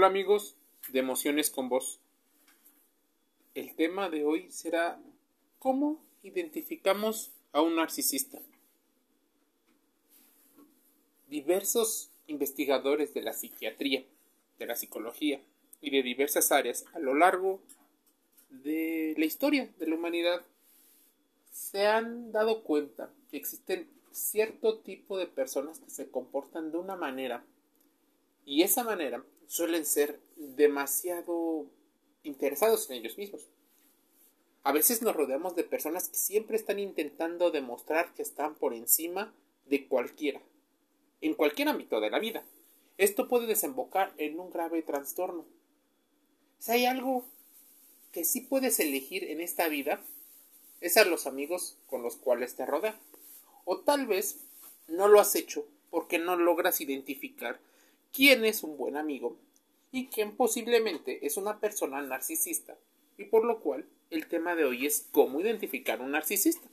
Hola amigos de Emociones con Vos. El tema de hoy será ¿Cómo identificamos a un narcisista? Diversos investigadores de la psiquiatría, de la psicología y de diversas áreas a lo largo de la historia de la humanidad se han dado cuenta que existen cierto tipo de personas que se comportan de una manera y esa manera suelen ser demasiado interesados en ellos mismos. A veces nos rodeamos de personas que siempre están intentando demostrar que están por encima de cualquiera, en cualquier ámbito de la vida. Esto puede desembocar en un grave trastorno. Si hay algo que sí puedes elegir en esta vida, es a los amigos con los cuales te rodeas. O tal vez no lo has hecho porque no logras identificar quién es un buen amigo y quién posiblemente es una persona narcisista, y por lo cual el tema de hoy es cómo identificar un narcisista.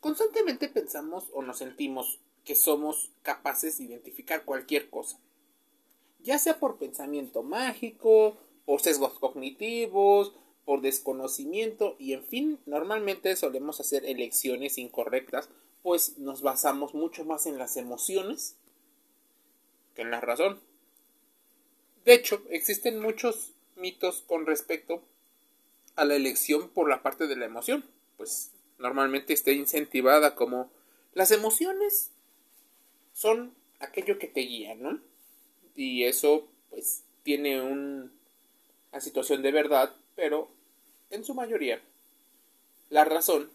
Constantemente pensamos o nos sentimos que somos capaces de identificar cualquier cosa, ya sea por pensamiento mágico, por sesgos cognitivos, por desconocimiento y en fin, normalmente solemos hacer elecciones incorrectas, pues nos basamos mucho más en las emociones que en la razón. De hecho, existen muchos mitos con respecto a la elección por la parte de la emoción, pues normalmente está incentivada como las emociones son aquello que te guía, ¿no? Y eso pues tiene una situación de verdad, pero en su mayoría la razón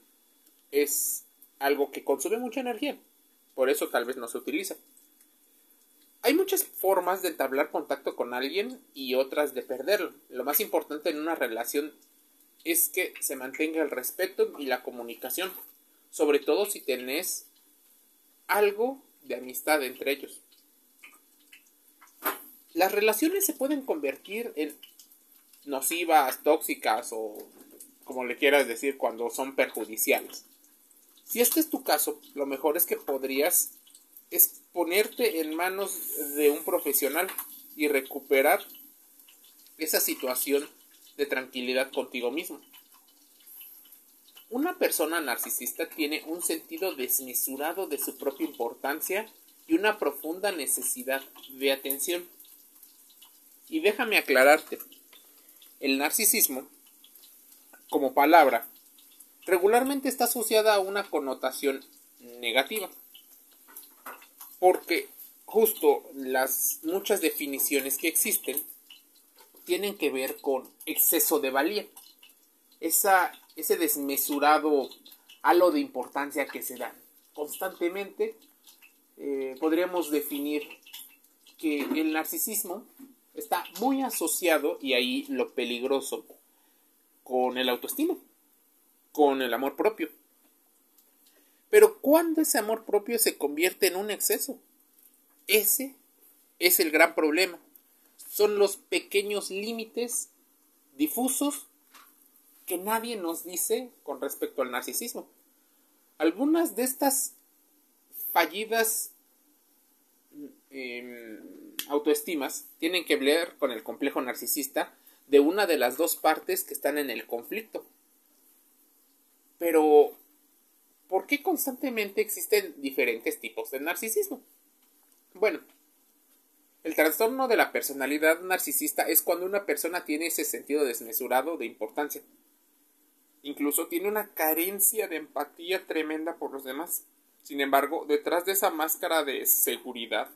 es algo que consume mucha energía, por eso tal vez no se utiliza. Hay muchas formas de entablar contacto con alguien y otras de perderlo. Lo más importante en una relación es que se mantenga el respeto y la comunicación, sobre todo si tenés algo de amistad entre ellos. Las relaciones se pueden convertir en nocivas, tóxicas o como le quieras decir cuando son perjudiciales. Si este es tu caso, lo mejor es que podrías es ponerte en manos de un profesional y recuperar esa situación de tranquilidad contigo mismo. Una persona narcisista tiene un sentido desmesurado de su propia importancia y una profunda necesidad de atención. Y déjame aclararte, el narcisismo, como palabra, regularmente está asociada a una connotación negativa porque justo las muchas definiciones que existen tienen que ver con exceso de valía. Esa, ese desmesurado halo de importancia que se da constantemente, eh, podríamos definir que el narcisismo está muy asociado, y ahí lo peligroso, con el autoestima, con el amor propio. Pero ¿cuándo ese amor propio se convierte en un exceso? Ese es el gran problema. Son los pequeños límites difusos que nadie nos dice con respecto al narcisismo. Algunas de estas fallidas em, autoestimas tienen que ver con el complejo narcisista de una de las dos partes que están en el conflicto. Pero ¿por qué constantemente existen diferentes tipos de narcisismo? Bueno, el trastorno de la personalidad narcisista es cuando una persona tiene ese sentido desmesurado de importancia. Incluso tiene una carencia de empatía tremenda por los demás. Sin embargo, detrás de esa máscara de seguridad,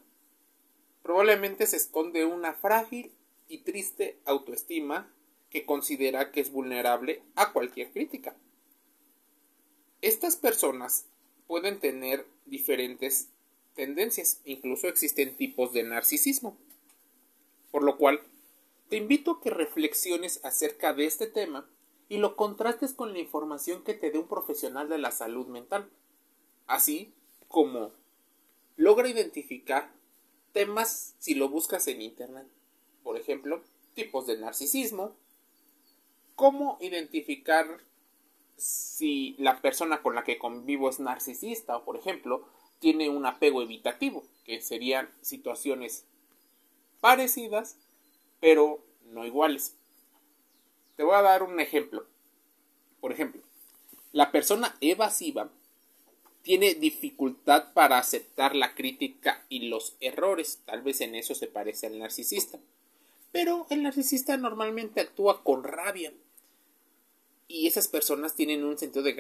probablemente se esconde una frágil y triste autoestima que considera que es vulnerable a cualquier crítica. Estas personas pueden tener diferentes tendencias, incluso existen tipos de narcisismo. Por lo cual, te invito a que reflexiones acerca de este tema y lo contrastes con la información que te dé un profesional de la salud mental, así como logra identificar temas si lo buscas en Internet. Por ejemplo, tipos de narcisismo, cómo identificar si la persona con la que convivo es narcisista o, por ejemplo, tiene un apego evitativo, que serían situaciones parecidas, pero no iguales. Te voy a dar un ejemplo. Por ejemplo, la persona evasiva tiene dificultad para aceptar la crítica y los errores. Tal vez en eso se parece al narcisista. Pero el narcisista normalmente actúa con rabia. Y esas personas tienen un sentido de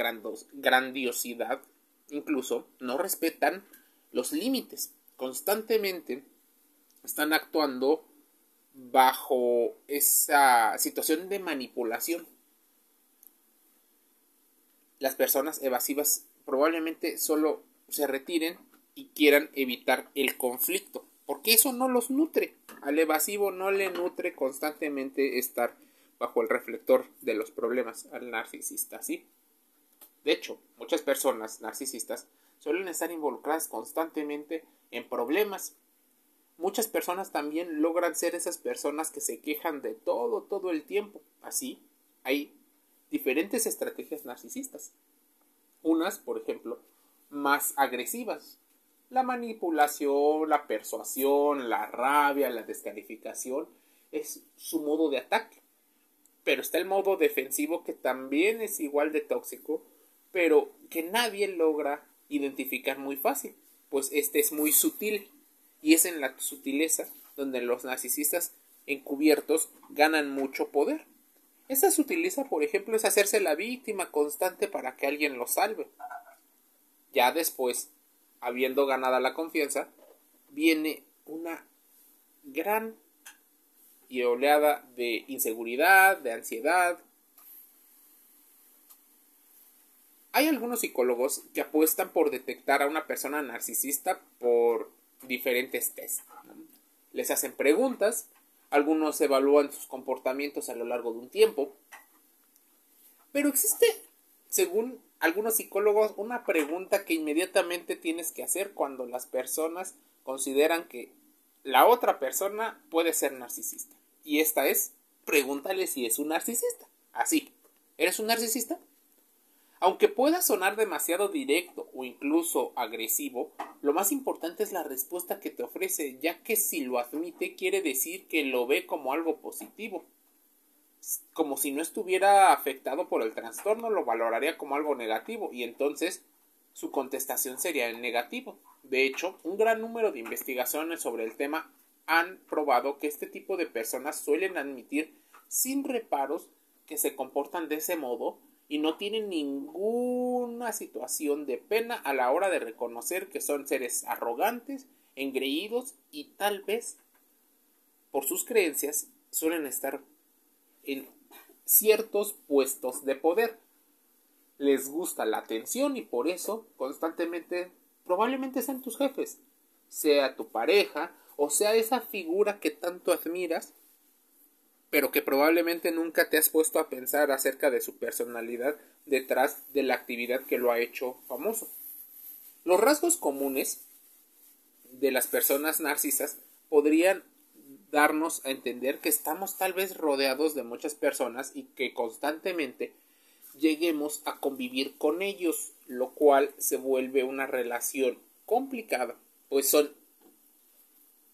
grandiosidad. Incluso no respetan los límites. Constantemente están actuando bajo esa situación de manipulación. Las personas evasivas probablemente solo se retiren y quieran evitar el conflicto, porque eso no los nutre. Al evasivo no le nutre constantemente estar bajo el reflector de los problemas al narcisista, ¿sí? De hecho, muchas personas narcisistas suelen estar involucradas constantemente en problemas. Muchas personas también logran ser esas personas que se quejan de todo, todo el tiempo. Así, hay diferentes estrategias narcisistas. Unas, por ejemplo, más agresivas. La manipulación, la persuasión, la rabia, la descalificación es su modo de ataque. Pero está el modo defensivo que también es igual de tóxico, pero que nadie logra identificar muy fácil, pues este es muy sutil y es en la sutileza donde los narcisistas encubiertos ganan mucho poder. Esa sutileza, por ejemplo, es hacerse la víctima constante para que alguien lo salve. Ya después, habiendo ganado la confianza, viene una gran oleada de inseguridad, de ansiedad. Hay algunos psicólogos que apuestan por detectar a una persona narcisista por diferentes tests. Les hacen preguntas algunos evalúan sus comportamientos a lo largo de un tiempo. Pero existe, según algunos psicólogos, una pregunta que inmediatamente tienes que hacer cuando las personas consideran que la otra persona puede ser narcisista. Y esta es, pregúntale si es un narcisista. Así, ¿eres un narcisista? Aunque pueda sonar demasiado directo o incluso agresivo, lo más importante es la respuesta que te ofrece, ya que si lo admite quiere decir que lo ve como algo positivo. Como si no estuviera afectado por el trastorno, lo valoraría como algo negativo y entonces su contestación sería en negativo. De hecho, un gran número de investigaciones sobre el tema han probado que este tipo de personas suelen admitir sin reparos que se comportan de ese modo y no tienen ninguna situación de pena a la hora de reconocer que son seres arrogantes, engreídos y tal vez por sus creencias suelen estar en ciertos puestos de poder. Les gusta la atención y por eso constantemente probablemente sean tus jefes, sea tu pareja o sea esa figura que tanto admiras pero que probablemente nunca te has puesto a pensar acerca de su personalidad detrás de la actividad que lo ha hecho famoso. Los rasgos comunes de las personas narcisas podrían darnos a entender que estamos tal vez rodeados de muchas personas y que constantemente lleguemos a convivir con ellos, lo cual se vuelve una relación complicada, pues son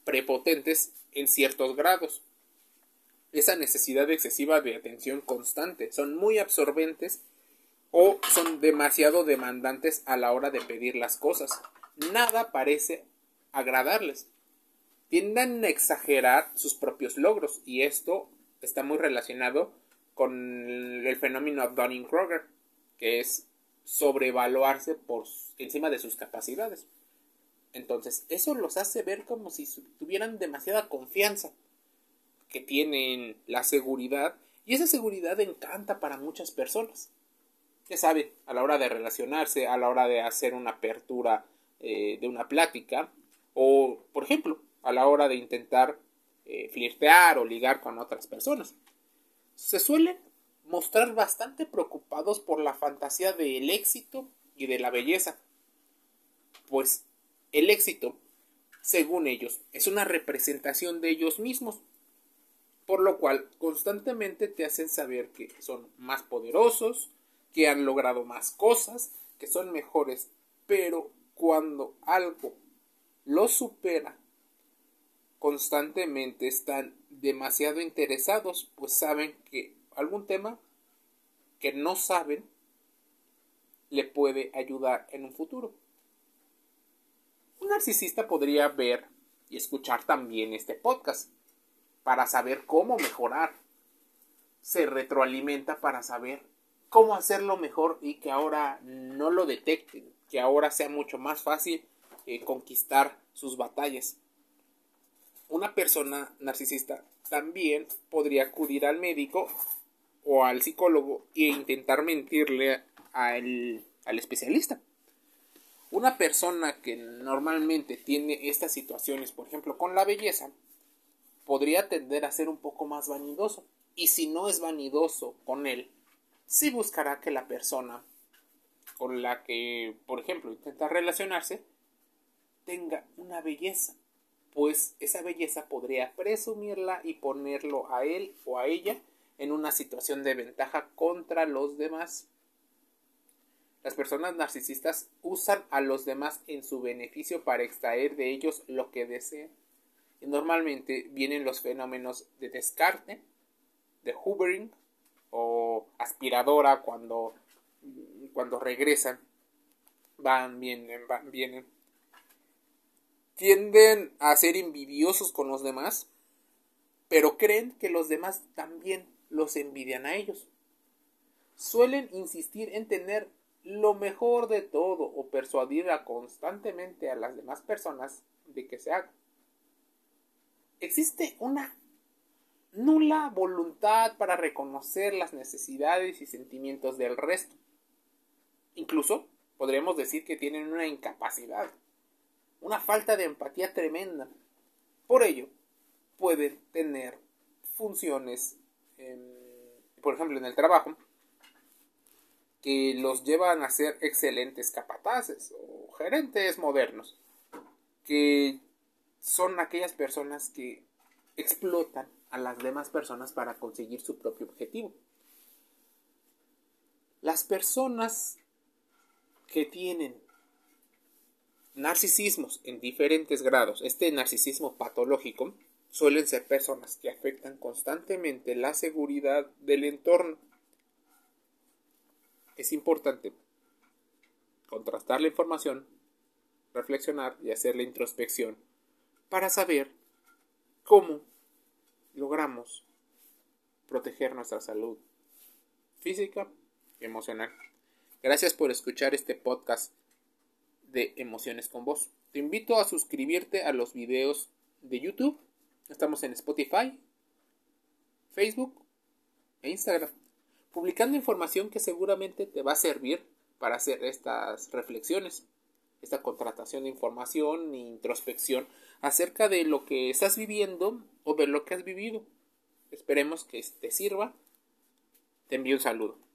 prepotentes en ciertos grados esa necesidad excesiva de atención constante. Son muy absorbentes o son demasiado demandantes a la hora de pedir las cosas. Nada parece agradarles. Tienden a exagerar sus propios logros y esto está muy relacionado con el fenómeno Dunning-Kruger, que es sobrevaluarse por encima de sus capacidades. Entonces, eso los hace ver como si tuvieran demasiada confianza que tienen la seguridad y esa seguridad encanta para muchas personas. Ya saben, a la hora de relacionarse, a la hora de hacer una apertura eh, de una plática o, por ejemplo, a la hora de intentar eh, flirtear o ligar con otras personas. Se suelen mostrar bastante preocupados por la fantasía del éxito y de la belleza. Pues el éxito, según ellos, es una representación de ellos mismos por lo cual constantemente te hacen saber que son más poderosos, que han logrado más cosas, que son mejores, pero cuando algo los supera constantemente están demasiado interesados, pues saben que algún tema que no saben le puede ayudar en un futuro. Un narcisista podría ver y escuchar también este podcast para saber cómo mejorar. Se retroalimenta para saber cómo hacerlo mejor y que ahora no lo detecten, que ahora sea mucho más fácil eh, conquistar sus batallas. Una persona narcisista también podría acudir al médico o al psicólogo e intentar mentirle al, al especialista. Una persona que normalmente tiene estas situaciones, por ejemplo, con la belleza, podría tender a ser un poco más vanidoso. Y si no es vanidoso con él, sí buscará que la persona con la que, por ejemplo, intenta relacionarse, tenga una belleza, pues esa belleza podría presumirla y ponerlo a él o a ella en una situación de ventaja contra los demás. Las personas narcisistas usan a los demás en su beneficio para extraer de ellos lo que desean. Y normalmente vienen los fenómenos de descarte, de hoovering o aspiradora cuando, cuando regresan. Van, vienen, van, vienen. Tienden a ser envidiosos con los demás, pero creen que los demás también los envidian a ellos. Suelen insistir en tener lo mejor de todo o persuadir constantemente a las demás personas de que se haga. Existe una nula voluntad para reconocer las necesidades y sentimientos del resto. Incluso podríamos decir que tienen una incapacidad, una falta de empatía tremenda. Por ello, pueden tener funciones, por ejemplo, en el trabajo, que los llevan a ser excelentes capataces o gerentes modernos, que son aquellas personas que explotan a las demás personas para conseguir su propio objetivo. Las personas que tienen narcisismos en diferentes grados, este narcisismo patológico, suelen ser personas que afectan constantemente la seguridad del entorno es importante contrastar la información, reflexionar y hacer la introspección para saber cómo logramos proteger nuestra salud física y emocional. Gracias por escuchar este podcast de Emociones con Voz. Te invito a suscribirte a los videos de YouTube. Estamos en Spotify, Facebook e Instagram publicando información que seguramente te va a servir para hacer estas reflexiones, esta contratación de información e introspección acerca de lo que estás viviendo o de lo que has vivido. Esperemos que te sirva. Te envío un saludo.